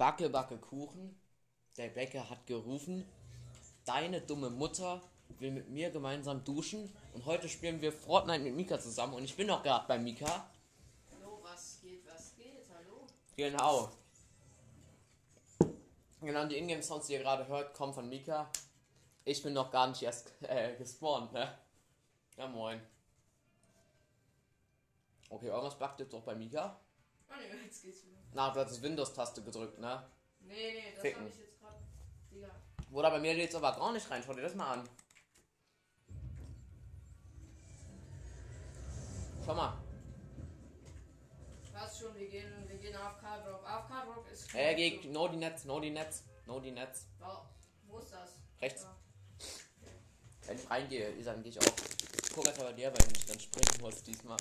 Backe, backe Kuchen. Der Bäcker hat gerufen, deine dumme Mutter will mit mir gemeinsam duschen. Und heute spielen wir Fortnite mit Mika zusammen. Und ich bin noch gerade bei Mika. Hallo, was geht, was geht, hallo? Genau. Genau, die Ingame-Sounds, die ihr gerade hört, kommen von Mika. Ich bin noch gar nicht erst äh, gespawnt, ne? Ja, moin. Okay, irgendwas backt jetzt doch bei Mika. Oh ne, jetzt geht's wieder. Na, du hast die Windows-Taste gedrückt, ne? Nee, nee, das Ficken. habe ich jetzt gerade. Digga. Bruder, bei mir geht's aber gar nicht rein. Schau dir das mal an. Schau mal. Passt schon, wir gehen, wir gehen AFK Drop. AFK Drop ist. Äh, geh, no die Netz, no die Netz, no die Netz. Wo, wo ist das? Rechts. Da. Wenn ich reingehe, dann gehe ich auch. Guck erst mal bei dir, weil du mich dann springen musst diesmal.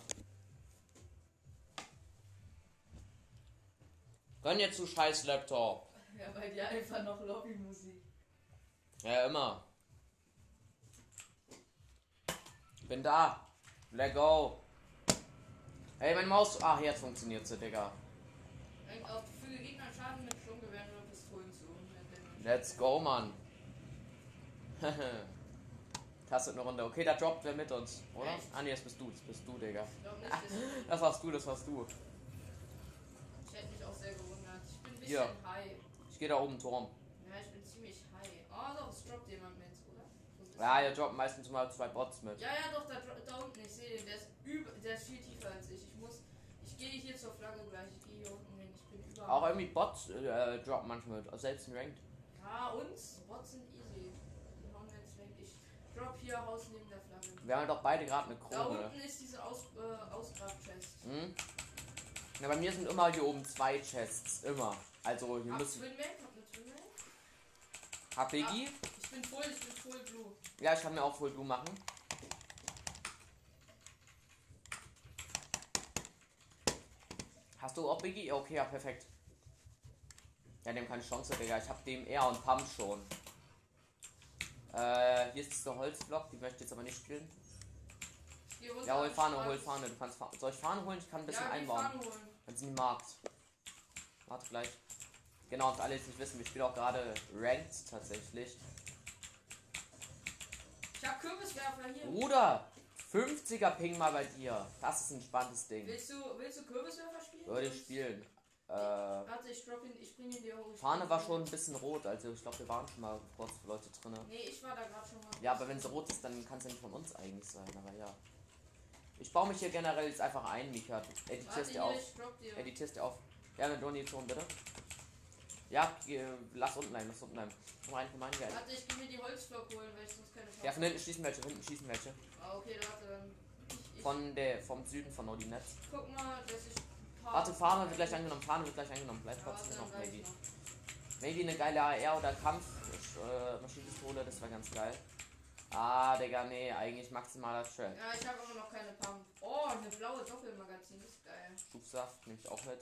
Gönn jetzt du scheiß Laptop. Ja, bei dir einfach noch Lobbymusik. Ja, immer. Bin da. Let go. Hey, meine Maus. Ach, jetzt funktioniert sie, Digga. Füge Gegner Schaden mit Sturmgewehren oder Pistolen zu. Let's go, Mann. Tastet eine Runde. Okay, da droppt wer mit uns, oder? Echt? Ah, nee, das bist du. Das bist du, Digga. Ich glaube nicht, das Das warst du, das warst du. Ich hätte mich auch sehr Ja. high. Ich gehe da oben Turm. Ja, ich bin ziemlich high. Oh, doch, es droppt jemand mit, oder? Ja, hier droppen meistens mal zwei Bots mit. Ja, ja, doch, da, da unten, ich sehe den, der ist, über, der ist viel tiefer als ich. Ich muss, ich gehe hier zur Flagge gleich, ich gehe hier unten hin, ich bin über. Auch irgendwie Bots äh, droppen manchmal mit, selbst in Ranked. Ja, und Bots sind easy. Die hauen wir jetzt weg. Ich drop hier Haus neben der Flagge. Wir haben doch beide gerade eine Da Krone. unten ist diese Aus, äh, Ausgrab-Chest. Hm? Ja, bei mir sind immer hier oben zwei Chests. Immer. Also hier Hab müssen. Twin Mac, Twin Mac. HPG? Ich bin voll, ich bin voll blue. Ja, ich kann mir auch Full Blue machen. Hast du auch Biggie? Ja, Okay, ja, perfekt. Ja, dem keine Chance, Digga. Ich hab dem eher und Pump schon. Äh, hier ist der Holzblock, die möchte ich jetzt aber nicht spielen. Ja, hol Fahne, hol Fahne. Du kannst Fahne. Soll ich Fahne holen? Ich kann ein bisschen ja, einbauen. Wenn sie nie mag. Warte gleich. Genau, für alle, die es nicht wissen, wir spielen auch gerade Ranked tatsächlich. Ich hab Kürbiswerfer hier. Bruder, 50er Ping mal bei dir. Das ist ein spannendes Ding. Willst du, willst du Kürbiswerfer spielen? Würde ich spielen. Äh, Warte, ich drop ihn, ich bring ihn dir hoch. Fahne war schon ein bisschen rot, also ich glaube, wir waren schon mal kurz Leute drin. Nee, ich war da gerade schon mal. Ja, aber wenn sie rot ist, dann kann es ja nicht von uns eigentlich sein, aber ja. Ich baue mich hier generell jetzt einfach ein, Mika. Editierst dir auf. Editierst dir auf. Ja, eine Donation bitte. Ja, lass unten bleiben, lass unten bleiben. Komm rein, geil. Warte, ich geh mir die Holzblock holen, weil ich sonst keine Chance Ja, von hinten schießen welche, von hinten schießen welche. Ah, okay, warte, dann. Ich, ich Von der, vom Süden von Odinetz. guck mal, dass ich. ein Warte, Fahne wird gleich angenommen, Fahne wird gleich angenommen. Bleib Ja, trotzdem noch, maybe. noch. Maybe eine geile AR oder Kampf, äh, Maschinenpistole, das wäre ganz geil. Ah, Digga, nee, eigentlich maximaler Shell. Ja, ich habe aber noch keine Pump. Oh, eine blaue Doppelmagazin, das ist geil. Schubsaft nehme ich auch mit.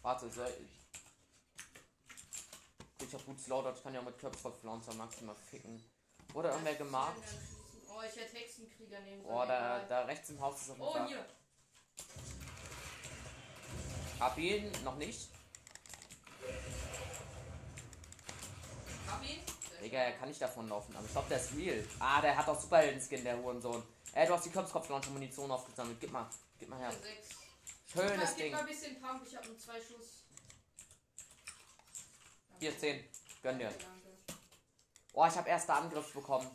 Warte, soll ich. Ich hab gut Slowdown, ich kann ja mit Köpfkopflauncher maximal ficken. Wurde irgendwer schießen. Oh, ich hätte Hexenkrieger nehmen sollen. Boah, da, da rechts im Haus ist jeden Oh, hier. Hab ihn noch nicht. Hab ihn. Digga, er kann nicht davon laufen, aber ich glaube, der ist real. Ah, der hat auch Superhelden-Skin, der Hurensohn. Ey, du hast die Köpfkopflauncher-Munition aufgesammelt. Gib mal, gib mal her. Schönes mal- Gib Ding. mal ein bisschen Pump, ich habe nur zwei Schuss. Hier, 10. Gönn dir. Oh, ich habe erster Angriff bekommen.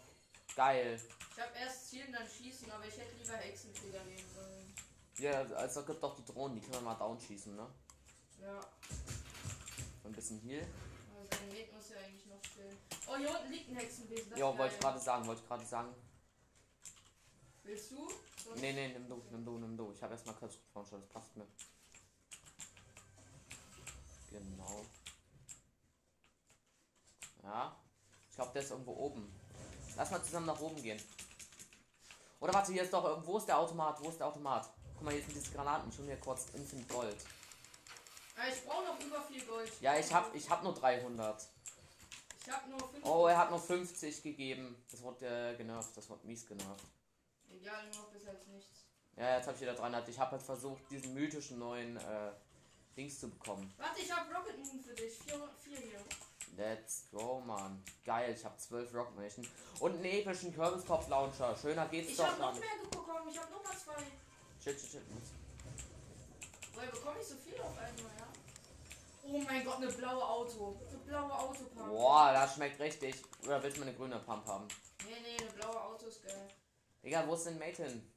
Geil. Ich habe erst zielen, dann schießen, aber ich hätte lieber Hexenkrieger nehmen sollen. Ja, also gibt doch die Drohnen, die können wir mal down schießen, ne? Ja, ein bisschen Heal. aber sein Mate muss ja eigentlich noch stehen. Oh, hier unten liegt ein Hexenwesen. Ja, wollte ich gerade sagen, wollte ich gerade sagen. Willst du? Sonst- Nee, nee, nimm du, nimm du, nimm du. Ich habe erstmal Köpfkopflauncher, das passt mir. Genau. Ja. Ich glaube, der ist irgendwo oben. Lass mal zusammen nach oben gehen. Oder warte, hier ist doch irgendwo ist der Automat. Wo ist der Automat? Guck mal, hier sind diese Granaten. Hol mir kurz Infinite Gold. Ah, ich brauche noch über viel Gold. Ja, ich hab, ich hab nur 300. Ich hab nur 5. Oh, er hat nur 50 gegeben. Das wird äh, genervt. Das wird mies genervt. Egal, nur bis als nichts. Ja, jetzt habe ich wieder 300. Ich habe halt versucht, diesen mythischen neuen äh, Dings zu bekommen. Warte, ich hab Rocket Moon für dich. Vier, vier hier. Let's go, Mann. Geil, ich habe zwölf Mission. Und einen epischen Kürbis-Pop Launcher. Schöner geht's Ich doch hab noch dann. mehr bekommen. Ich hab noch mal zwei. Shit, shit, shit. Woher bekomme ich so viel auf einmal, ja? Oh mein Gott, eine blaue Auto. Eine blaue Autopump. Boah, das schmeckt richtig. Oder willst du mal eine grüne Pump haben? Nee, nee, eine blaue Auto ist geil. Egal, wo ist denn Mate hin?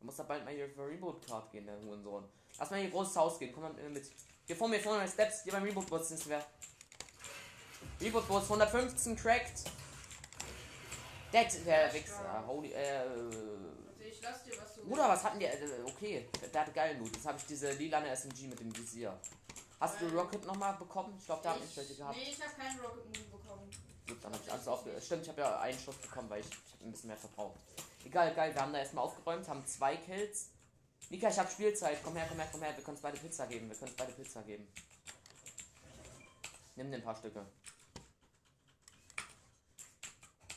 Du musst da bald mal hier für Reboot-Card gehen, der Hurensohn. Lass mal hier großes Haus gehen, komm mal mit. Hier vor mir, vor mir, Steps, hier beim Reboot-Bus ist wer. Reboot-Bus, 115 cracked. Dead, der Wichser. Holy, äh. Warte, ich lass dir was so. Bruder, was hatten die? Äh, okay, der hatte geilen Loot. Jetzt habe ich diese lilane SMG mit dem Visier. Hast du Rocket nochmal bekommen? Ich glaube, da hab ich welche gehabt. Nee, ich hab keinen Rocket Moon bekommen. Gut, dann habe ich alles aufge... Stimmt, ich habe ja einen Schuss bekommen, weil ich, ich habe ein bisschen mehr verbraucht. Egal, geil, wir haben da erstmal aufgeräumt, haben zwei Kills. Mika, ich habe Spielzeit. Komm her, komm her, komm her. Wir können uns beide Pizza geben. Wir können uns beide Pizza geben. Nimm dir ein paar Stücke.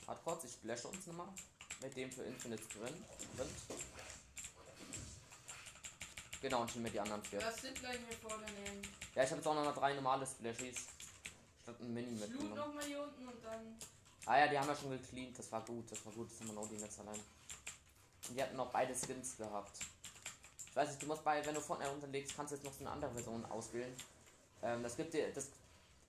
Warte kurz, ich splashe uns nochmal. Mit dem für Infinite drin. drin. Genau, und nehme mir die anderen vier. Das Zipline hier vorne nehmen. Ja, ich habe jetzt auch noch mal drei normale Splashies. Statt ein Mini Ich loot nochmal hier unten und dann. Ah ja, die haben wir schon gecleant, das war gut, das war gut, das haben wir noch die jetzt allein. Und die hatten noch beide Skins gehabt. Ich weiß nicht, du musst bei, wenn du Fortnite unterlegst, kannst du jetzt noch so eine andere Version auswählen. Ähm, das gibt dir, das,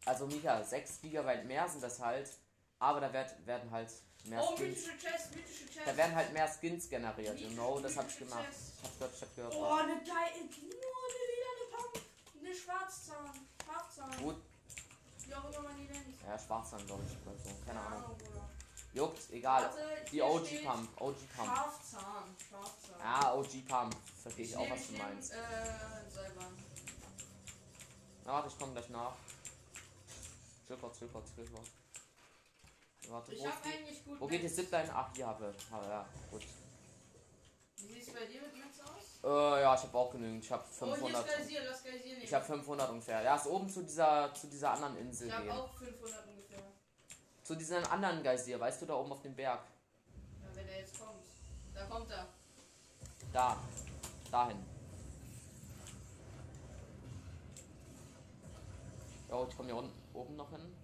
also Mika, 6 GB mehr sind das halt, aber da werd, werden halt mehr Oh, Skins, mythische Chest, mythische Chest. da werden halt mehr Skins generiert, you Mythische- know, das hab ich gemacht. Chest. Ich hab's gehört, ich hab gehört. Oh, eine geile. Nur eine lila Pump. Eine Schwarzzahn. Schafzahn. Gut, Wie auch immer man die nennt. ja, Schwarzsam, glaube ich, oder so, keine Ahnung. Bruder. Juckt, egal. Warte, Die OG Pump, OG Pump. Schafzahn. Schafzahn. Ja, OG Pump, verstehe ich auch, nehm- was du meinst. Äh, Seilbahn. Na, warte, ich komme gleich nach. Kurz, chill kurz. Warte, Ich wo, hab eigentlich gut. wo geht die. Zipline? Ach, hier habe ich. Ah, ja, gut. Wie sieht's bei dir mit Netz aus? Äh, ja, ich habe auch genügend. Ich habe Oh, hier ist 500. Geysir, lass Geysir nehmen. ich habe 500 ungefähr. Ja, ist oben zu dieser, zu dieser anderen Insel Ich hab gehen. auch 500 ungefähr. Zu diesem anderen Geysir, weißt du, da oben auf dem Berg. Ja, wenn er jetzt kommt. Da kommt er. Da. Dahin. Ja, ich komme hier unten, oben noch hin.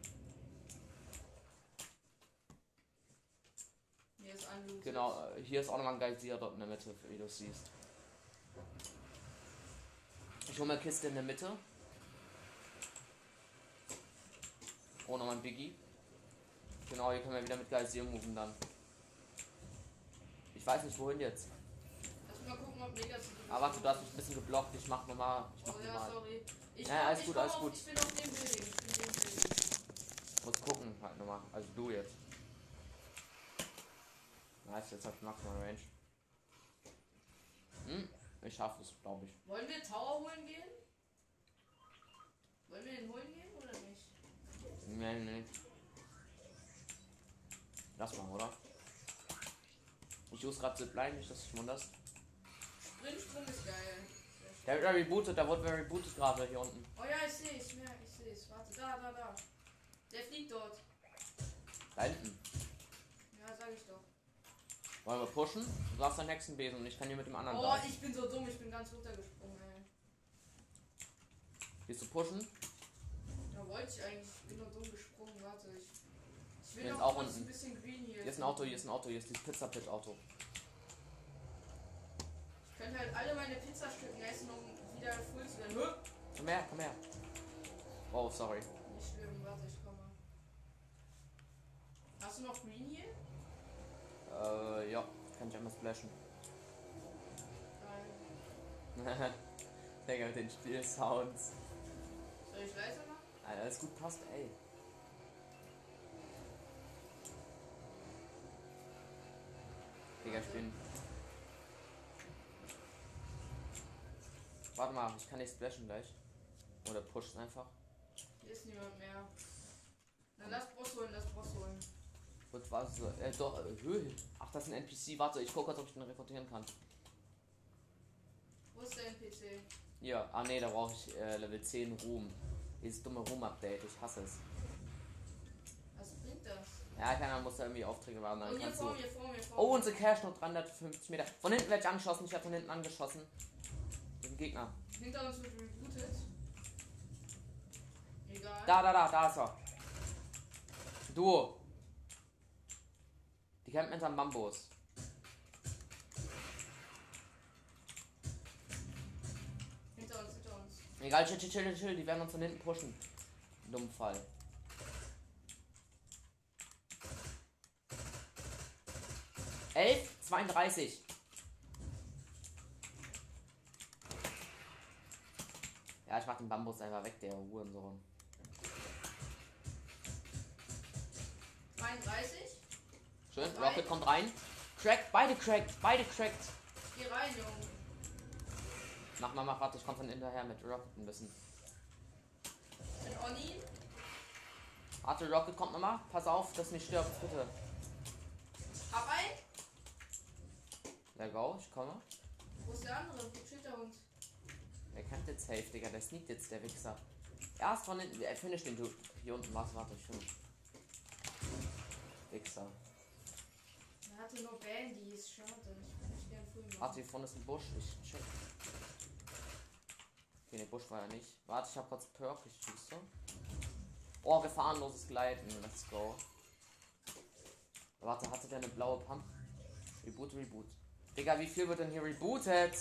Hier ist unlooted. Genau, äh, hier ist auch nochmal ein Geysir dort in der Mitte, wie du siehst. Ich hole mal Kiste in der Mitte. Oh, nochmal ein Biggie. Genau, hier können wir wieder mit Geysir moven dann. Ich weiß nicht wohin jetzt. Mal gucken, ob Megas. Aber warte, du hast mich ein bisschen geblockt. Ich mach nochmal. Ich mach Oh ja, sorry. Ich Ja, komm- alles ich gut, alles auf, gut. Ich bin auf dem Building. Ich bin auf dem Building. Muss gucken halt nochmal. Also du jetzt. Nice, jetzt hab ich maximal Range. Hm, ich schaffe es, glaube ich. Wollen wir Tower holen gehen? Wollen wir den holen gehen oder nicht? Nee, nee. Lass mal, oder? Ich use gerade Zipline, nicht, dass ich wunderst. Sprintsprung ist geil. Der wird ja rebootet, der wurde rebootet gerade hier unten. Oh ja, ich sehe es, mehr, ich sehe es. Warte, da, da, da. Der fliegt dort. Da hinten. Ja, sag ich doch. Wollen wir pushen? Du hast deinen Hexenbesen und ich kann hier mit dem anderen Oh, da. ich bin so dumm, ich bin ganz runtergesprungen, ey. Willst du pushen? Ja, wollte ich eigentlich. Ich bin nur dumm gesprungen, warte. Ich, ich will noch auch unten. ein bisschen green hier. Hier ist ein Auto, hier ist ein Auto, hier ist dieses Pizza Pit Auto. Ich könnte halt alle meine Pizzastücken essen, um wieder full zu werden. Hä? Komm her, komm her. Oh, sorry. Nicht schlimm, warte, ich komme. Hast du noch Green hier? Äh, ja. Kann ich einmal splashen. Geil. Digga, mit den Spielsounds. Soll ich leiser machen? Alter, alles gut passt, ey. Digga, ich bin. Warte mal, ich kann nicht splashen gleich. Oder pushen einfach. Hier ist niemand mehr. Dann lass Boss holen, lass Boss holen. Was so. Äh, doch, äh, Höhe. Ach, das ist ein NPC. Warte, ich gucke, ob ich den rekrutieren kann. Wo ist der NPC? Ja, ah ne, da brauche ich äh, Level 10 Ruhm. Dieses dumme Ruhm-Update, ich hasse es. Was bringt das? Ja, keiner muss da irgendwie Aufträge machen, Oh, dann hier kannst vor du. mir, vor mir, vor Oh, unsere Cash noch 350 Meter. Von hinten werde ich angeschossen, ich habe von hinten angeschossen. Den Gegner. Hinter uns wird rebootet. Da, da, da, da ist er. Duo. Campen hinterm Bambus. Hinter uns, hinter uns. Egal, chill, chill, chill, chill. Die werden uns von hinten pushen. Dumm Fall. Elf, 32. Ja, ich mach den Bambus einfach weg, der Hurensohn. 32. Schön. Rocket kommt rein. Cracked, beide cracked, beide cracked. Geh rein, Junge. Mach mal, mach, warte, ich komm von hinterher mit Rocket ein bisschen. Bin Oni. Warte, Rocket kommt nochmal. Pass auf, dass nicht stirbt, bitte. Hab ein. Der Go, ich komme. Wo ist der andere? Wo steht der Hund? Der kämpft jetzt safe, Digga. Der sneakt jetzt, der Wichser. Erst von hinten. Er finish den Dude. Hier unten was, warte, ich finish. Wichser. Hatte nur Bandys. Schade. Ich gern früh machen. Warte, hier vorne ist ein Busch. Ich check. Okay, der Busch war ja nicht. Warte, ich hab kurz Perk. Ich schieße. Oh, gefahrenloses Gleiten. Let's go. Warte, hatte der eine blaue Pump? Reboot, Reboot. Digga, wie viel wird denn hier rebootet?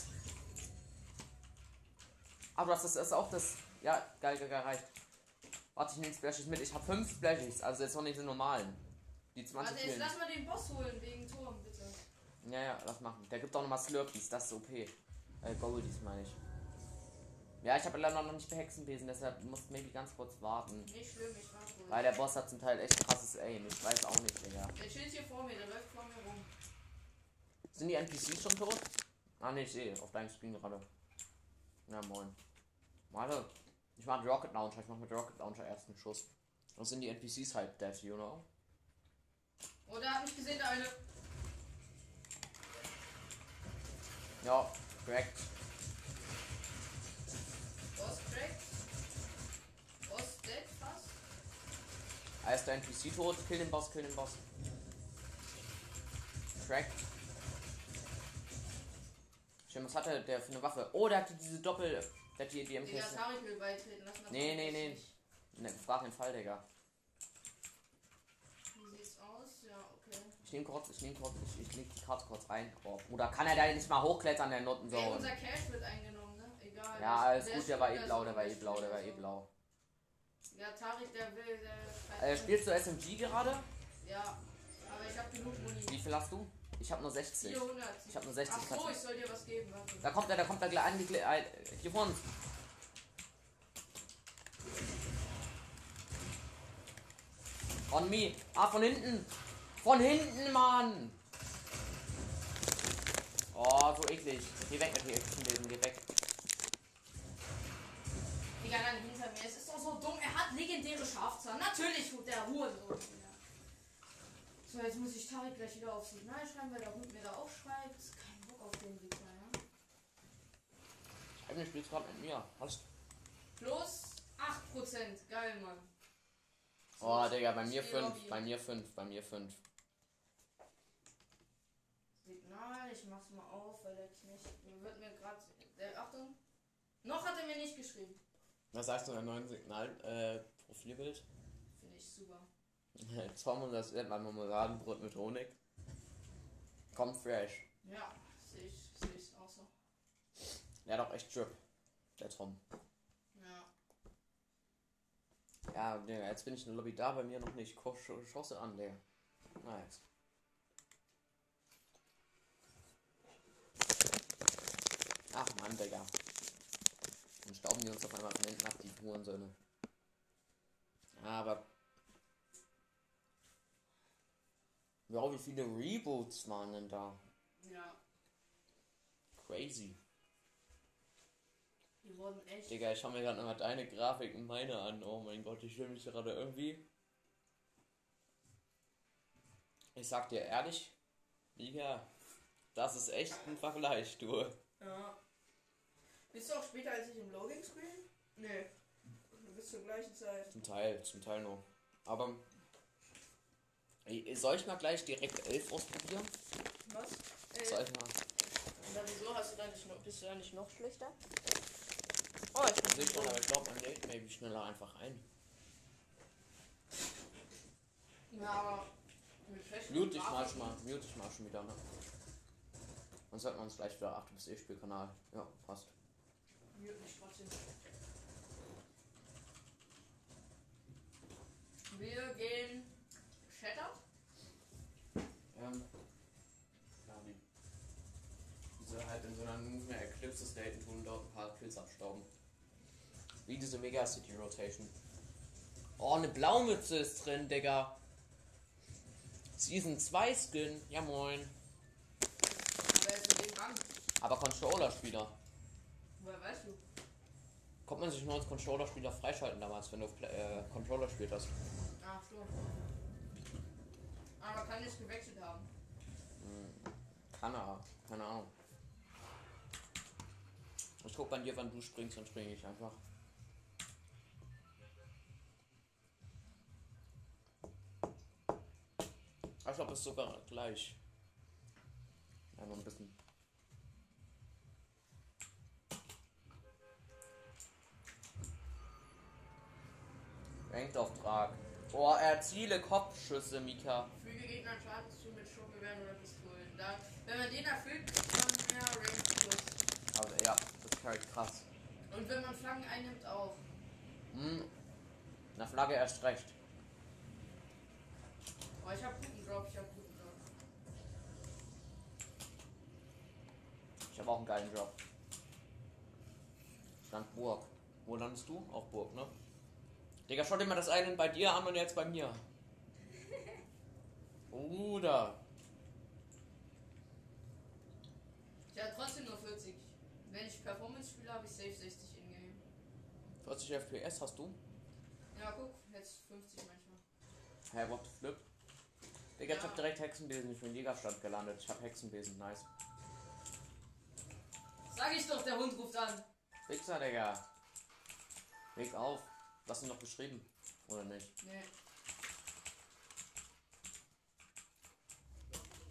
Aber das ist, auch das. Ja, geil, geil, geil, reicht. Warte, ich nehme Splashies mit. Ich habe fünf Splashies, also jetzt noch nicht die normalen. Die 20 Warte, jetzt lass mal den Boss holen wegen Turm, bitte. Ja, ja, lass machen. Der gibt auch nochmal Slurpees, das ist OP. Äh, Goldies meine ich. Ja, ich habe leider noch nicht behexenwesen, deshalb musst maybe ganz kurz warten. Nicht schlimm, ich warte ruhig. Weil der Boss hat zum Teil echt krasses Aim. Ich weiß auch nicht, Digga. Der chillt hier vor mir, der läuft vor mir rum. Sind die NPCs schon tot? Ah, ne, ich sehe auf deinem Screen gerade. Na moin. Warte. Ich mach Rocket Launcher. Ich mach mit Rocket Launcher ersten Schuss. Und sind die NPCs halt dead, you know? Oh, der hat mich gesehen, der eine. Ja, cracked. Boss cracked. Boss dead fast. Ah, ist der NPC tot? Kill den Boss, kill den Boss. Cracked. Stimmt, was hat er der für eine Waffe? Oh, der hatte diese Doppel. Der hat die, die mal Nee, nee, was nee. Ne, frag den Fall, Digga. Wie sieht's aus? Ja, okay. Ich nehm kurz, ich nehm kurz, ich, ich leg die Karte kurz rein. Oh, Bruder, kann er da nicht mal hochklettern, der Ey, Nottenzone? unser Cash wird eingenommen, ne? Egal. Ja, alles gut, der war eh wieder blau, so, der war eh blau, der war eh so. blau. Ja, Tarik, der will, der Äh, spielst du SMG gerade? Ja, aber ich hab genug Muni. Wie viel hast du? Ich hab nur 60. 400. Ich hab nur 60 Ach so, ich soll dir was geben, warte. Da kommt er, da kommt er gleich hier vor uns. On me. Ah, von hinten. Von hinten, Mann. Oh, so eklig. Geh weg mit den Lesen, geh weg. Digga, dann hinter mir. Es ist doch so dumm. Er hat legendäre Schafzahn. Natürlich tut der Hurensohn. Ja. So, jetzt muss ich Tarik gleich wieder auf Signal schreiben, weil der Hund mir da aufschreibt. Kein Bock auf den Wichser, ja. Schreib mir, spielst gerade mit mir. Hast Plus 8%. Geil, Mann. So, Oh, Digga, bei mir Spiel 5. Lobby. Bei mir 5. Bei mir 5. Signal, ich mach's mal auf, weil der Knecht. Mir wird mir gerade. Achtung. Noch hat er mir nicht geschrieben. Was sagst du in neuen Signal, äh, Profilbild? Finde ich super. Tom und das man Marmeladenbrot mit Honig. Kommt fresh. Ja, sehe ich, sehe ich auch so. Der hat auch echt Drip. Der Tom. Ja. Ja, jetzt bin ich in der Lobby da, bei mir noch nicht. Ko- Sch- Schosse an, Digga. Nice. Ach man, Digga. Dann stauben die uns auf einmal von hinten ab, die Hurensöhne. Aber. Ja, wie viele Reboots waren denn da? Ja. Crazy. Die wurden echt. Digga, ich schau mir gerade nochmal deine Grafik und meine an. Oh mein Gott, ich fühle mich gerade irgendwie. Ich sag dir ehrlich, Digga, das ist echt ein Vergleich, du. Ja. Bist du auch später als ich im Loading Screen? Nee. Du bist zur gleichen Zeit. Zum Teil, zum Teil noch. Aber soll ich mal gleich direkt 11 ausprobieren? Was? Soll Äh, ich mal? na, wieso hast du da nicht noch, bist du da nicht noch schlechter? Oh, ich bin schon, aber ich glaube, man lädt maybe schneller einfach ein. Ja, aber mit schlechten Mute dich mal schon mal, mute dich mal schon wieder, ne? Dann sollten wir uns gleich wieder, ach du bist eh Spielkanal. Ja, passt. Mute mich trotzdem. Wir gehen Shattered. Ähm, die, diese halt in so einer Movement Eclipse State tun dort ein paar Kills abstauben. Wie diese Mega City Rotation. Oh, eine Blaumütze ist drin, Digga. Season 2 Skin, ja moin. Ist? Aber Controller-Spieler. Woher weißt du? Kommt man sich nur als Controller-Spieler freischalten damals, wenn du auf äh, Controller spielt hast. Ach so. Aber kann nicht gewechselt haben. Kann er, keine Ahnung. Ich guck bei dir, wann du springst, dann springe ich einfach. Ich glaube, es ist sogar gleich. Ja, nur ein bisschen. Rankauftrag. Oh, erziele Kopfschüsse, Mika. Füge Gegnern Schaden zu mit Sturmgewehren oder Pistolen. Da, wenn man den erfüllt, kriegt man mehr Range Plus. Aber ja, das ist halt krass. Und wenn man Flaggen einnimmt, auch. Hm. Na Flagge erst recht. Oh, ich hab guten Drop, ich hab guten Drop. Ich habe auch einen geilen Job. Stand Burg. Wo landest du? Auf Burg, ne? Digga, schau dir mal das Island bei dir an und jetzt bei mir. Bruder. Ich habe trotzdem nur 40. Wenn ich Performance spiele, habe ich safe 60 in-game. 40 FPS hast du? Ja, guck, jetzt 50 manchmal. Hey, what the flip? Digga, ich Ja. hab direkt Hexenbesen. Ich bin in Jägerstadt gelandet. Ich hab Hexenbesen. Nice. Sag ich doch, der Hund ruft an. Fixer, Digga. Leg auf. Du hast ihn noch geschrieben. Oder nicht? Nee.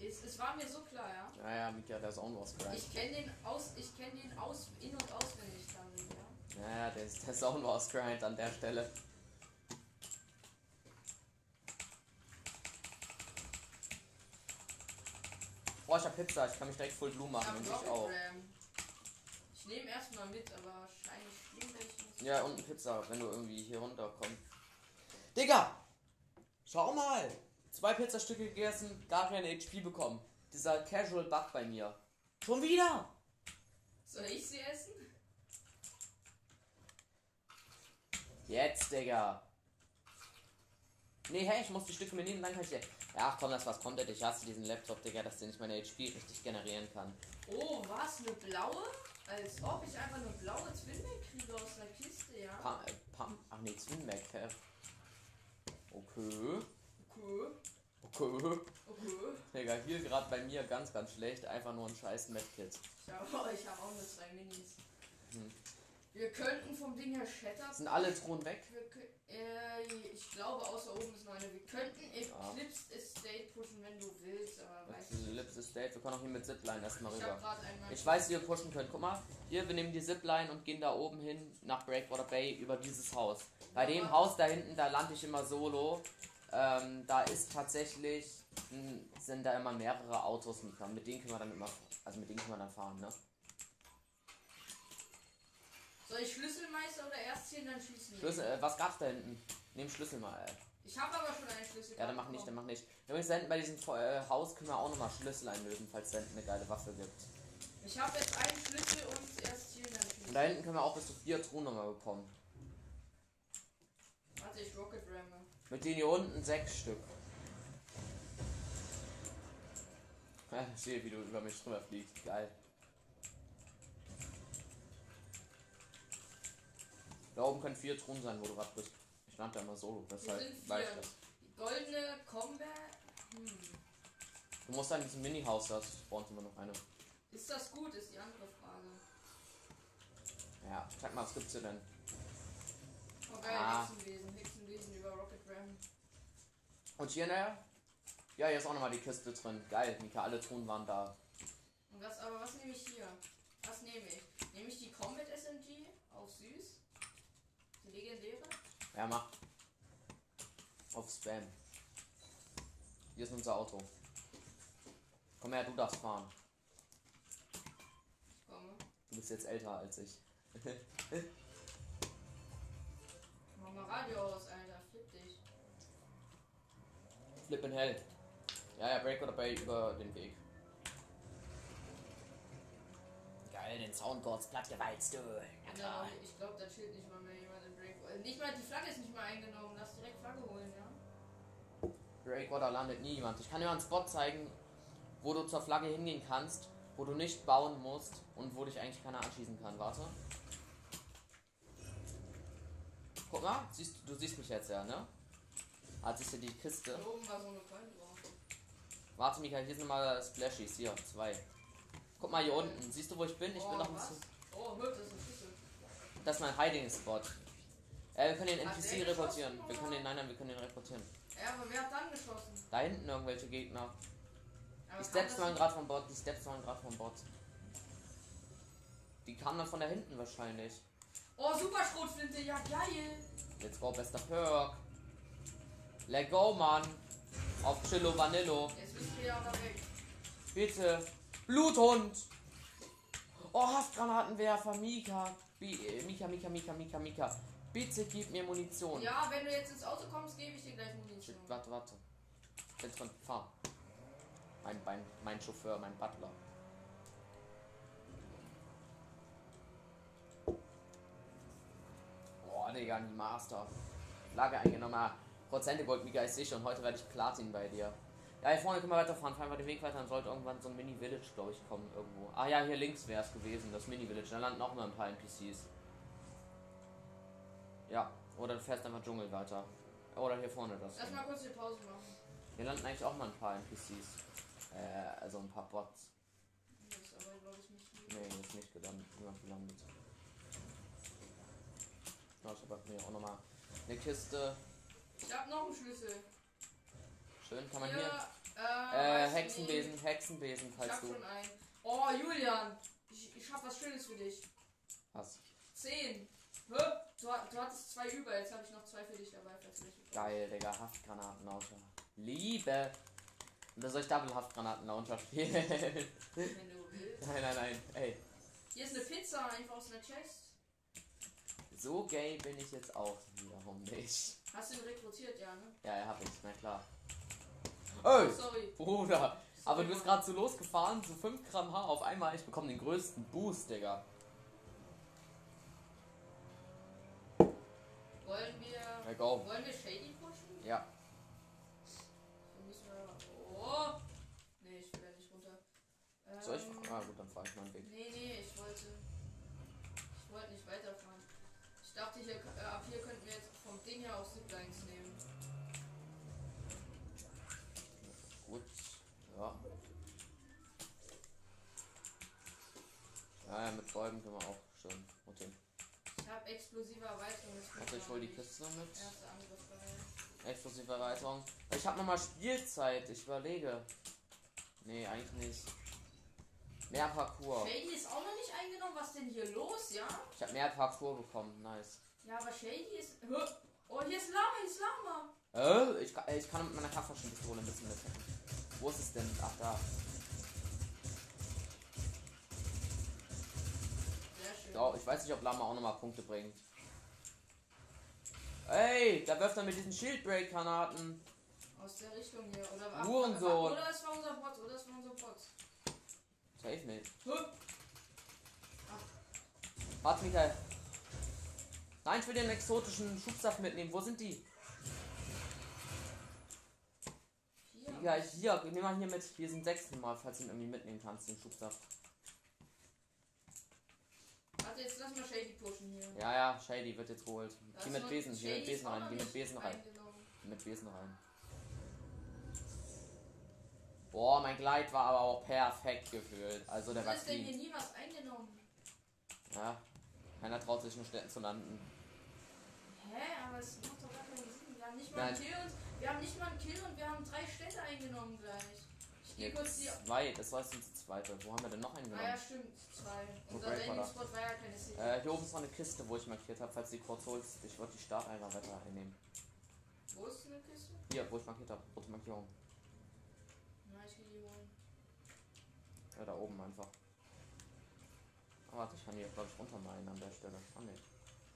Es, es war mir so klar, ja. Ja, ja, Mika, der ist auch aus Grind. Ich kenne den aus, ich kenne den aus, in- und auswendig dann, ja. Ja, ja, der ist, der nur aus Grind an der Stelle. Boah, ich hab Pizza, ich kann mich direkt Full Blue Ich machen hab und ich auch. Ram. Ich nehme erstmal mit, aber wahrscheinlich nicht. Ja, und eine Pizza, wenn du irgendwie hier runterkommst. Digga! Schau mal! Zwei Pizzastücke gegessen, gar keine HP bekommen. Dieser Casual Bug bei mir. Schon wieder! Soll ich sie essen? Jetzt, Digga. Nee, hey, ich muss die Stücke mir nehmen, dann kann ich. Ja, ach komm, das was kommt, ich hasse diesen Laptop, Digga, dass der nicht meine HP richtig generieren kann. Oh, was? Eine blaue? Als ob ich einfach eine blaue Twinback kriege aus der Kiste, ja? Pa äh, pa ach nee, Zwinback, hä? Okay. Okay, Okay. okay. Digga, hier gerade bei mir ganz, ganz schlecht. Einfach nur ein scheiß Medkit. Ich habe ich hab auch nur zwei Minis. Hm. Wir könnten vom Ding her Shatter. Sind alle Truhen weg? Wir äh, ich glaube, außer oben ist noch eine. Wir könnten Ja. Eclipse Estate pushen, wenn du willst, aber weiß ich. Lips Estate, wir können auch hier mit Zipline erstmal Ich rüber. einmal. Ich weiß, wie ihr pushen könnt. Guck mal, hier, wir nehmen die Zipline und gehen da oben hin nach Breakwater Bay über dieses Haus. Bei dem Haus da hinten, da lande ich immer solo. Ähm, da ist tatsächlich, mh, sind da immer mehrere Autos mit, mit denen können wir dann immer, also mit denen können wir dann fahren, ne? Soll ich Schlüsselmeister oder erst ziehen, dann schießen? Schlüssel, äh, was gab's da hinten? Nehm Schlüssel mal, ey. Ich habe aber schon einen Schlüssel. Ja, dann mach nicht, dann mach nicht. Übrigens, da hinten bei diesem äh, Haus können wir auch nochmal Schlüssel einlösen, falls da hinten eine geile Waffe gibt. Ich habe jetzt einen Schlüssel und erst ziehen, dann Und schießen. da hinten können wir auch bis zu vier Truhen nochmal bekommen. Warte, ich Rocket Ramme. Mit denen hier unten sechs Stück. Ja, ich sehe, wie du über mich drüber fliegst. Geil. Da oben können vier Truhen sein, wo du gerade bist. Ich stand da immer solo, deshalb vier. das. Die goldene Combat. Hm. Du musst an diesem Mini-Haus, da spawnt immer noch eine. Ist das gut, ist die andere Frage. Ja, sag mal, was gibt's hier denn? Oh geil, Ah. Hexenwesen. Hexenwesen über Rocket Ram. Und hier, ne? Ja, hier ist auch nochmal die Kiste drin. Geil, Mika, alle Truhen waren da. Und was, aber was nehme ich hier? Was nehme ich? Nehme ich die Combat SMG legendäre? Ja, mach. Auf Spam. Hier ist unser Auto. Komm her, du darfst fahren. Ich komme. Du bist jetzt älter als ich. Mach mal Radio aus, Alter. Flipp dich. Flip in Hell. Ja, ja, Break oder Bay über den Weg. Geil, den Soundboards platt gewalzt, du. Ja, Ja, klar. ich glaube, da chillt nicht mal mehr jemand in Break. Äh, Nicht mal die Flagge ist nicht mal eingenommen. Lass direkt Flagge holen, ja? Breakwater landet niemand. Ich kann dir mal einen Spot zeigen, wo du zur Flagge hingehen kannst, wo du nicht bauen musst und wo dich eigentlich keiner anschießen kann. Warte. Guck mal, siehst, du siehst mich jetzt ja, ne? Ah, siehst du die Kiste? Hier oben war so eine drauf. Warte, Mika, hier sind mal Splashies. Hier, zwei. Guck mal hier unten. Siehst du, wo ich bin? Ich bin oh, noch ein bisschen. Oh, das ist ein Schlüssel. Das ist mein Hiding-Spot. Äh, wir können den NPC reportieren. Wir können den, nein, nein, wir können den reportieren. Ja, aber wer hat dann geschossen? Da hinten irgendwelche Gegner. Aber Die Steps waren gerade vom Bot, die Steps waren gerade vom Bot. Die kamen dann von da hinten wahrscheinlich. Oh, super Schrotflinte, ja geil. Let's go, bester Perk. Let go, Mann. Auf Chillo Vanillo. Jetzt bist du ja aber weg. Bitte. Bluthund. Oh, Haftgranatenwerfer. Mika. Äh, Mika, Mika, Mika, Mika, Mika. Bitte gib mir Munition. Ja, wenn du jetzt ins Auto kommst, gebe ich dir gleich Munition. Warte, warte. Jetzt von fahr. Mein, mein, mein Chauffeur, mein Butler. Boah, Digga, die Master. Lage eingenommen. Ah, Prozente Gold, Mika ist sicher und heute werde ich Platin bei dir. Ja, hier vorne können wir weiterfahren. Fahren wir den Weg weiter, dann sollte irgendwann so ein Mini-Village, glaube ich, kommen irgendwo. Ah ja, hier links wäre es gewesen, das Mini-Village. Da landen auch immer ein paar NPCs. Ja, oder du fährst einfach Dschungel weiter. Oder hier vorne das. Lass mal kurz eine Pause machen. Hier landen eigentlich auch mal ein paar NPCs. Äh, also ein paar Bots. Das ist aber, glaube ich, nicht. Nee, ist nicht gelandet. Niemand gelandet. Ja, ich habe mir auch nochmal eine Kiste. Ich hab noch einen Schlüssel. Schön, kann man Hier, hier. äh, Äh, Hexenbesen, nicht. Hexenbesen, Ich falls hab du. schon einen. Oh, Julian. Ich, ich hab was Schönes für dich. Was? Zehn. Hä? Du, du hattest zwei über, jetzt habe ich noch zwei für dich dabei, falls du welche. Geil, Digga, Haftgranatenlauncher. Liebe! Und da soll ich Double Haftgranatenlauncher spielen? nein, Wenn du willst. nein, nein. Ey, Hier ist eine Pizza, einfach aus einer Chest. so gay bin ich jetzt auch wiederum nicht. Hast du ihn rekrutiert, ja, ne? Ja, ja, hab ich, na klar. Ey, Sorry. Bruder, aber du bist gerade so losgefahren, so 5 Gramm Haar auf einmal. Ich bekomme den größten Boost, Digga. Wollen wir. Ja. Wollen wir Shady pushen? Ja, Dann müssen wir. Oh! Nee, ich will da nicht runter. Ähm, soll ich? Ah, gut, dann fahre ich meinen Weg. Nee, nee, ich wollte. Ich wollte nicht weiterfahren. Ich dachte, hier, äh, ab hier könnten wir jetzt vom Ding her auch Ziplines nehmen. Gut, ja. Ja, ja, mit Bäumen können wir auch habe explosive Erweiterung. Also ich hol die Kiste mit. Explosive Erweiterung. Ich habe nochmal Spielzeit, ich überlege. Nee, eigentlich nicht. Mehr Parcours. Shady ist auch noch nicht eingenommen. Was denn hier los, ja? Ich habe mehr Parcours bekommen, nice. Ja, aber Shady ist. Oh, hier ist Lama, hier ist Lama. Äh, ich, kann- ich kann mit meiner Kampfmaschinenpistole ein bisschen mithelfen. Wo ist es denn? Ach, da. So, ich weiß nicht, ob Lama auch nochmal Punkte bringt. Ey, da wirft er mit diesen Shieldbreak-Granaten. Aus der Richtung hier. Oder, Hurensohn. oder es war unser Bot, oder es war unser Bot. Safe nicht. Warte, Michael. Nein, ich will den exotischen Schubsaft mitnehmen. Wo sind die? Hier. Ja, hier, nimm mal hier mit. Hier sind sechs mal, falls du ihn irgendwie mitnehmen kannst, den Schubsaft. Warte, jetzt lass mal Shady pushen hier. Ja, ja, Shady wird jetzt geholt. Geh mit Besen, geh mit Besen rein, geh mit Besen rein. mit Besen rein. Boah, mein Gleit war aber auch perfekt gefühlt. Also der war ist denn hier nie was eingenommen? Ja, keiner traut sich nur Städten zu landen. Hä? Aber es macht doch gar keinen Sinn. Wir haben nicht mal Nein. einen Kill und wir haben nicht mal einen Kill und wir haben drei Städte eingenommen gleich. Die. zwei, das war jetzt die zweite. Wo haben wir denn noch einen Ah ja, genommen? stimmt, zwei. Unser Break war Landing da? Spot war ja keine City. Äh, hier oben ist noch eine Kiste, wo ich markiert habe, falls du die kurz holst. Ich wollte die Start einfach weiter einnehmen. Wo ist eine Kiste? Hier, wo ich markiert habe, rote Markierung. ich gehe die holen. Ja, da oben einfach. Ah, warte, ich kann hier, glaube ich, runtermalen an der Stelle. Ah, ne.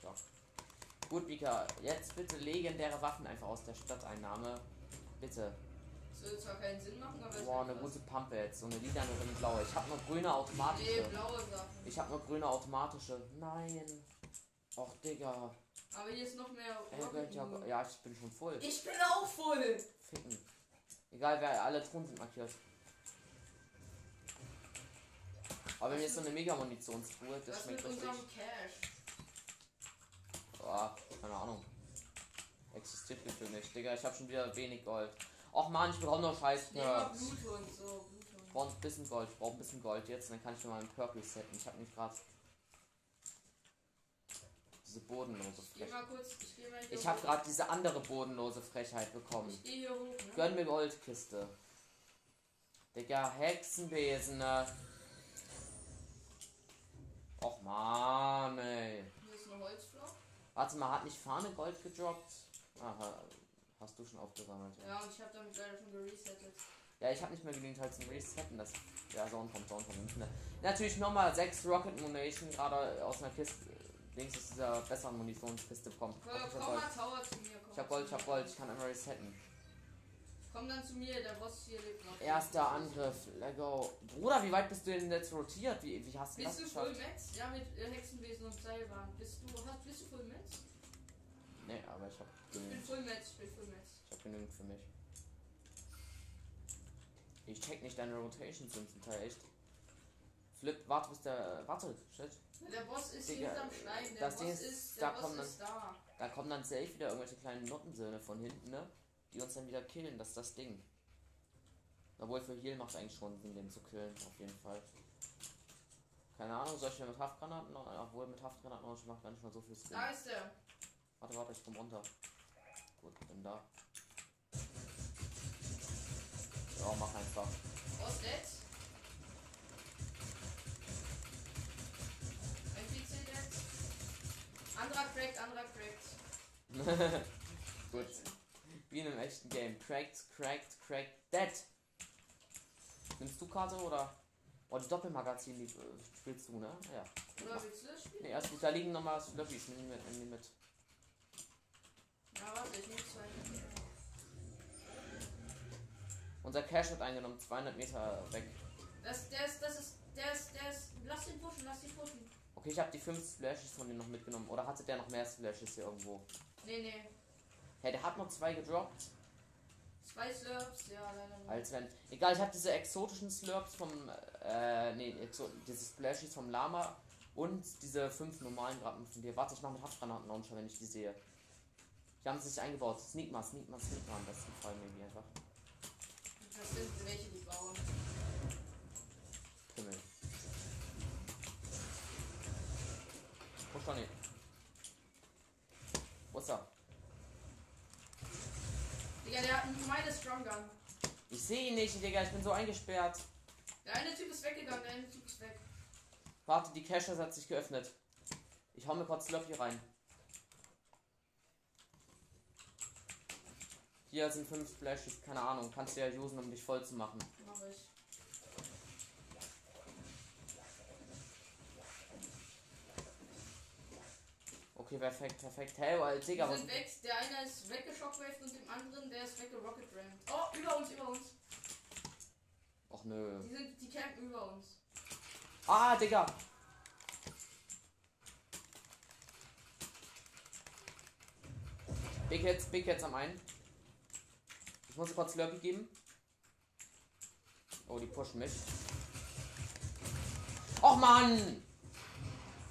So. Gut, Vika, jetzt bitte legendäre Waffen einfach aus der Stadteinnahme. Bitte. Würde zwar keinen Sinn machen, aber es Boah, eine gute Pumpe jetzt. So eine lila und eine blaue. Ich habe nur grüne Nee, automatische. blaue Sachen. Ich habe nur grüne automatische. Nein. Och, Digga. Aber hier ist noch mehr. Ey, ja, ja, ich bin schon voll. Ich bin auch voll. Ficken. Egal, wer alle Truhen sind markiert. Aber wenn jetzt so eine Mega-Munitionstruhe, das schmeckt richtig. Boah, keine Ahnung. Existiert gefühlt nicht. Digga, ich habe schon wieder wenig Gold. Och man, ich bekomme noch scheiß Perks. So, Ich brauche ein bisschen Gold. Ich brauche ein bisschen Gold jetzt. Dann kann ich mir mal einen Perk resetten. Ich habe nicht gerade diese bodenlose Ich Frechheit. ich hier Ich habe gerade diese andere bodenlose Frechheit bekommen. Ich geh hier hoch, ne? Gönn mir Goldkiste. Digga, Hexenbesen, ne? Och man, ey. Warte mal, hat nicht Fahne Gold gedroppt? Aha, hast du schon aufgesammelt. Ja, und ich habe damit leider schon geresettet. Ja, ich habe nicht mehr genügend halt zum Resetten. Das, ja, Sound kommt, Sound kommt. Natürlich nochmal 6 Rocket Munition, gerade aus einer Kiste. Links ist dieser besseren Munitionskiste bekommen. Komm, komm Gold. mal Tower zu mir. Komm Ich hab Gold, ich hab. Gold, ich kann einmal resetten. Komm dann zu mir, der Boss hier lebt noch. Erster Angriff, let go. Bruder, wie weit bist du denn jetzt rotiert? Wie, wie hast du das Bist du geschafft? Metz? Ja, mit Hexenwesen und Seilbahn. Bist du, hast, bist du Full Metz? Nee, aber ich hab Ich bin genügend, Full Metz, ich bin Full Metz. ich hab genügend für mich. Ich check nicht deine Rotations sind zum Teil echt. Flip, warte bis der. Warte, shit. Der Boss ist Digga, hinterm Stein. Der das Boss Ding ist, ist, da kommen dann- da. Da kommen dann safe wieder irgendwelche kleinen Nottensöhne von hinten, ne? Die uns dann wieder killen, das ist das Ding. Obwohl für Heal macht eigentlich schon Sinn, den zu killen, auf jeden Fall. Keine Ahnung, soll ich mit Haftgranaten noch, obwohl mit Haftgranaten noch, ich mach gar nicht mal so viel Skin. Da ist der. Warte, warte, ich komm runter. Gut, bin da. Ja, mach einfach. Boss dead. Ein PC dead. Anderer cracked, anderer cracked. Gut. Wie in einem echten Game. Cracked, cracked, cracked, dead. Nimmst du Karte oder? Oh, die Doppelmagazin, die äh, spielst du, ne? Ja. Oder willst du das spielen? Nee, erst gut, da liegen nochmal Slurpees, nimm mit, nimm mit. Ja, warte, ich nehme zwei. Unser Cash wird eingenommen, 200 Meter weg. Das, der ist, das ist, der ist, der ist. Lass ihn pushen, lass ihn pushen. Okay, ich habe die 5 Splashes von denen noch mitgenommen. Oder hatte der noch mehr Splashes hier irgendwo? Nee, nee. Hey, der hat noch zwei gedroppt. Zwei Slurps, ja, leider nicht. Als wenn. Egal, ich habe diese exotischen Slurps vom. Äh, nee, exo diese Splashes vom Lama und diese fünf normalen Ratten von dir. Warte, ich mache mit Haftgranaten-Launcher, wenn ich die sehe. Die haben sich eingebaut. Sneak mal, sneak mal, sneak mal am besten Fall maybe einfach. Das sind welche, die bauen. Pimmel. Push doch nicht. Wo ist er? Digga, der hat meine Strong Gun. Ich sehe ihn nicht, Digga, ich bin so eingesperrt. Der eine Typ ist weggegangen, der eine Typ ist weg. Warte, die Cache hat sich geöffnet. Ich hau mir kurz Slurpee rein. Hier sind fünf Splashes, keine Ahnung. Kannst du ja usen, um dich voll zu machen. Mach ich. Okay, perfekt, perfekt. Hey, well, Die Digga, was. sind weg. Der eine ist weggeschockwaved und dem anderen, der ist weggerocketrammt. Oh, über uns, über uns. Och nö. Die, sind, die campen über uns. Ah, Digga! Big Hits, Big Hits am einen. Ich muss kurz Slurpee geben. Oh, die pushen mich. Och Mann!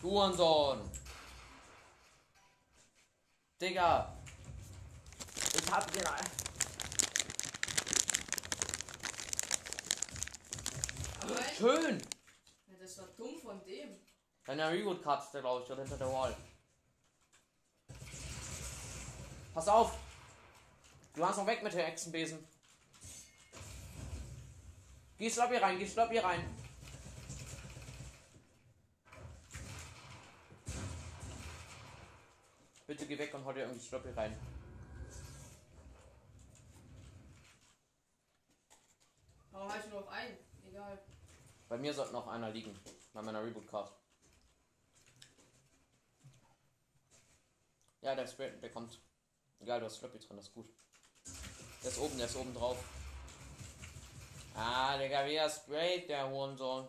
Du Hurensohn! Digga! Ich hab den. Aber? Schön! Ja, das war dumm von dem. Deine Reroot Card, der glaube ich, dort hinter der Wall. Pass auf! Du hast noch weg mit der Echsenbesen. Geh Sloppy rein, geh Sloppy rein. Bitte geh weg und hau dir irgendwie Sloppy rein. Hau Bei mir sollte noch einer liegen. Bei meiner Reboot-Card. Ja, der Spray, der kommt. Egal, du hast Floppy drin, das ist gut. Der ist oben, der ist oben drauf. Ah, Digga, wie er sprayt, der Hurensohn.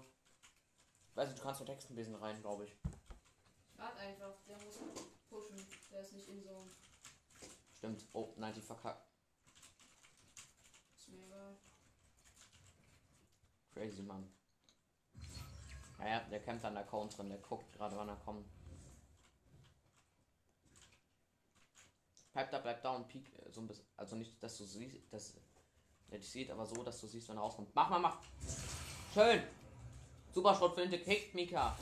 Weißt du, du kannst mit Hexenbesen rein, glaube ich. Ich warte einfach, der muss pushen. Der ist nicht in so. Stimmt. Oh, nein, die verkackt. Ist mir egal. Crazy, Mann. Naja, der kämpft an der Account drin, der guckt gerade, wann er kommt. Bleib da, bleib da und peek äh, so ein bisschen. Also nicht, dass du siehst, dass er dich sieht, aber so, dass du siehst, wenn er rauskommt. Mach mal, mach! Schön! Super Schrottflinte, kickt Mika.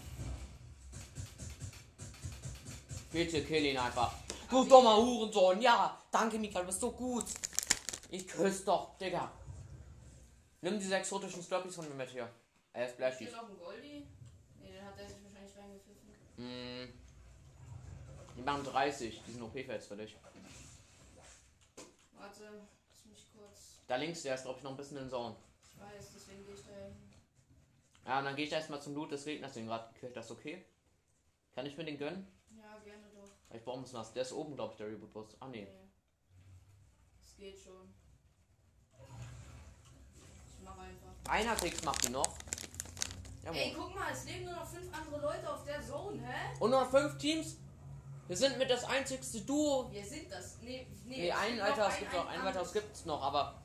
Bitte kill ihn einfach. Du dummer Hurensohn, ja! Danke, Mika, du bist so gut! Ich küsse doch, Digga. Nimm diese exotischen Slurpees von mir mit hier. Er ist Ist Splashies. hier noch ein Goldie? Ne, den hat er sich wahrscheinlich reingepfiffen. Mm. Die machen 30, die sind OP-Fels für dich. Warte, lass mich kurz. Da links, der ist glaube ich noch ein bisschen in Zone. Ich weiß, deswegen gehe ich da hin. Ja, und dann gehe ich erstmal zum Loot des Gegners, den gerade gekillt hast, okay? Kann ich mir den gönnen? Ja, gerne doch. Ich brauche ein bisschen was. Der ist oben, glaube ich, der Reboot-Bus. Ah, nee. Nee. Es geht schon. Ich mach einfach. Einer Kicks macht die noch. Jawohl. Ey, guck mal, es leben nur noch fünf andere Leute auf der Zone, hä? Und nur noch fünf Teams? Wir sind mit das einzigste Duo. Wir sind das. Nee, nee. Nee, es einen gibt noch weiteres gibt noch, ein ein weiteres gibt's noch, aber.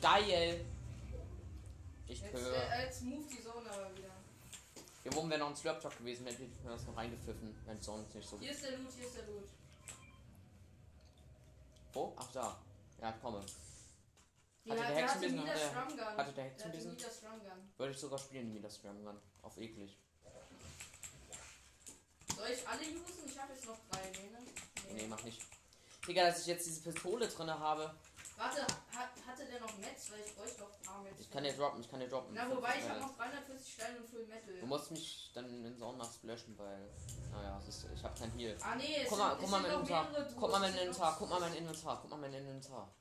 Geil. Ich Jetzt, höre. äh, jetzt move die Zone aber wieder. Hier oben wäre noch ein Slurp-Talk gewesen, hätte ich das noch reingepfiffen, wenn es sonst nicht so Hier ist der Loot, hier ist der Loot. Oh, ach da. Ja, ich komme. Ja, Hatte der der hatte noch hatte der Gun. Würde ich sogar spielen, wie das Scram Gun. Auf eklig. Soll ich alle usen? Ich habe jetzt noch drei, ne? Nee, mach nicht. Digga, dass ich jetzt diese Pistole drin habe. Warte, hat, hatte der noch Metz? Weil ich bräuchte doch paar Metz. Ich kann dir droppen, ich kann dir droppen. Na, wobei, ich Äh, habe noch 340 Steine und Full Metal. Du musst mich dann in Sauna splashen, weil. Naja, ist, ich hab kein Heal. Ah, nee, es Guck mal, guck mal mein Inventar. Guck mal mein Inventar, guck mal mein Inventar, guck mal mein Inventar.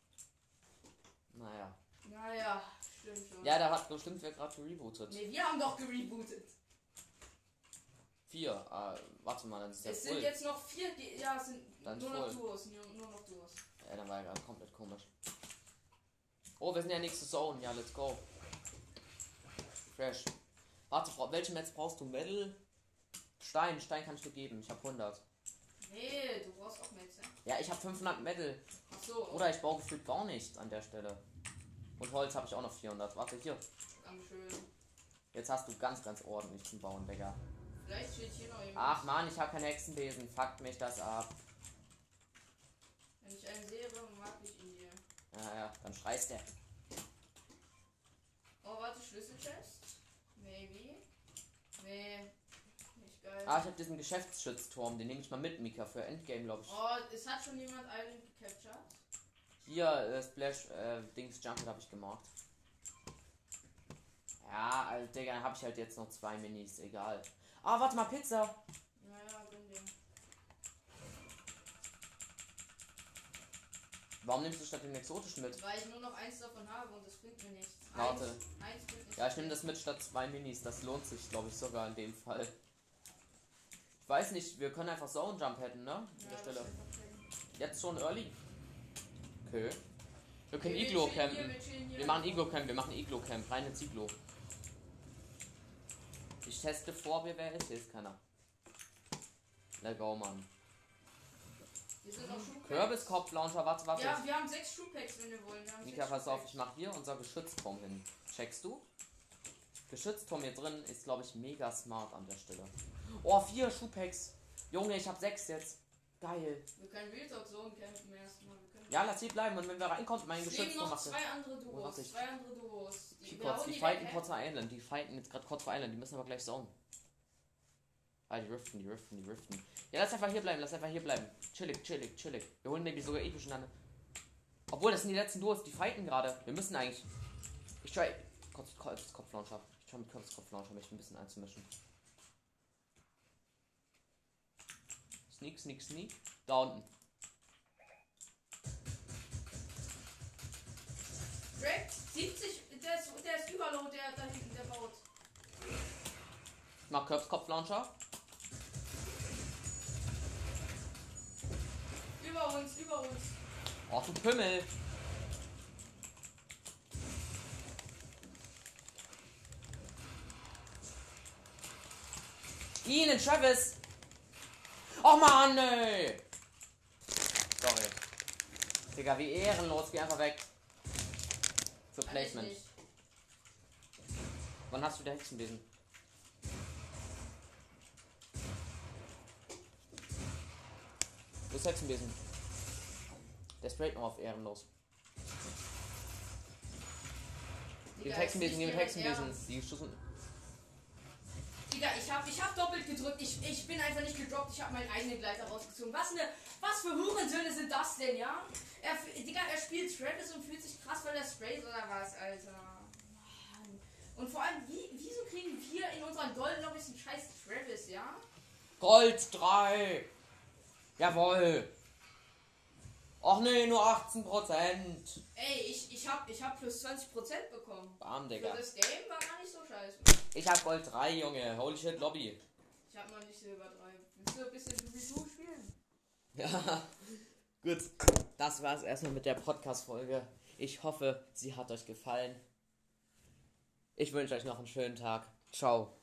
Naja. Naja, stimmt schon. Ja, da hat bestimmt wer gerade gerebootet. Nee, wir haben doch gerebootet. Vier. Äh, warte mal, dann ist der Es sind voll. jetzt noch vier, Ge- ja, es sind Dann nur noch voll. Duos, nur, nur noch Duos. Ja, dann war er gerade komplett komisch. Oh, wir sind ja nächste Zone. Ja, let's go. Fresh. Warte, Frau, welche Metz brauchst du? Metal? Stein, Stein kann ich dir geben. Ich habe 100. Nee, du brauchst auch Metz, ja? Ja, ich habe 500 Metal. Achso, Oder ich baue gefühlt gar nichts an der Stelle. Und Holz habe ich auch noch 400. Warte, hier. ganz schön. Jetzt hast du ganz, ganz ordentlich zum Bauen, Digga. Vielleicht steht hier noch jemand. Ach man, ich habe keinen Hexenbesen. Fuckt mich das ab. Wenn ich einen sehe, mag ich ihn dir. Ja, ja, dann schreist der. Oh, warte, Schlüsselchest? Maybe. Nee, nicht geil. Ah, ich habe diesen Geschäftsschützturm. Den nehme ich mal mit, Mika, für Endgame, glaube ich. Oh, es hat schon jemand Island gecaptured. Hier, äh, Splash, äh, Dings Jumping habe ich gemacht. Ja, also, Digga, dann habe ich halt jetzt noch zwei Minis, egal. Ah, warte mal, Pizza. Naja, gönn dir. Warum nimmst du statt den exotischen mit? Weil ich nur noch eins davon habe und das bringt mir nichts. Warte. Eins, eins bringt nichts. Ja, ich nehme das mit statt zwei Minis. Das lohnt sich, glaube ich, sogar in dem Fall. Ich weiß nicht, wir können einfach Zone Jump hätten, ne? An Ja, der Stelle. Jetzt schon early. Okay. Wir können Wir Iglo hier, campen. wir hier. Wir machen Iglo Camp, wir machen Iglo Camp, rein ins Iglo. Ich teste vor, wer wer ist, hier ist keiner. Let's go, Mann. Hier sind noch Schuhpacks. Warte, warte. Ja, wir haben sechs Schuhpacks, wenn wir wollen. Wir Mika, pass auf, ich mach hier unser Geschützturm hin. Checkst du? Geschützturm hier drin ist, glaube ich, mega smart an der Stelle. Oh, vier Schuhpacks. Junge, ich hab sechs jetzt. Geil. Wir können Zone campen erstmal. Ja, lass hier bleiben und wenn wir reinkommen, mein Geschützturm noch macht zwei andere Oh, Duos. ich- zwei andere Duos. Die, hauen die die fighten kurz vor Island. Die fighten jetzt gerade kurz vor Island. Die müssen aber gleich zone. Ah, die riften, die riften, die riften. Ja, lass einfach hier bleiben, lass einfach hier bleiben. Chillig, chillig, chillig. Wir holen maybe sogar episch in Obwohl, das sind die letzten Duos, die fighten gerade. Wir müssen eigentlich. Ich try. Kurz, kurz Kopflauncher. Ich try mit kurz Kopflauncher, mich ein bisschen einzumischen. Sneak, sneak, sneak. Da unten. Crack, 70, der ist, der ist überlow, der da hinten, der baut. Ich mach Köpfkopf-Launcher. Über uns, über uns. Oh, du Pimmel. Ihnen, Travis. Oh Mann, ey. Sorry. Digga, wie ehrenlos. Geh einfach weg. Ich Placement. Wann hast du der Hexenbesen? Wo ist Hexenbesen? Der sprayt nur auf ehrenlos. Digga, Hexenbesen, nicht Hexenbesen. Die Schussen. Digga, ich hab, ich hab doppelt gedrückt. Ich, ich bin einfach nicht gedroppt. Ich hab meinen eigenen Gleiter rausgezogen. Was ne, was für Hurensöhne sind das denn, ja? Er, Digga, er spielt Travis und fühlt sich krass, weil er sprays oder was, Alter. Und vor allem, wie, wieso kriegen wir in unseren Golden Lobbys einen scheiß Travis, ja? Gold 3. Jawohl. Och nee, nur 18%. Ey, ich, ich hab, ich hab plus 20% bekommen. Bam, Für Digga. das Game war gar nicht so scheiße. Ich hab Gold 3, Junge. Holy shit, Lobby. Ich hab noch nicht Silber 3. Willst du ein bisschen Dubidu spielen? Ja, gut. Das war's erstmal mit der Podcast-Folge. Ich hoffe, sie hat euch gefallen. Ich wünsche euch noch einen schönen Tag. Ciao.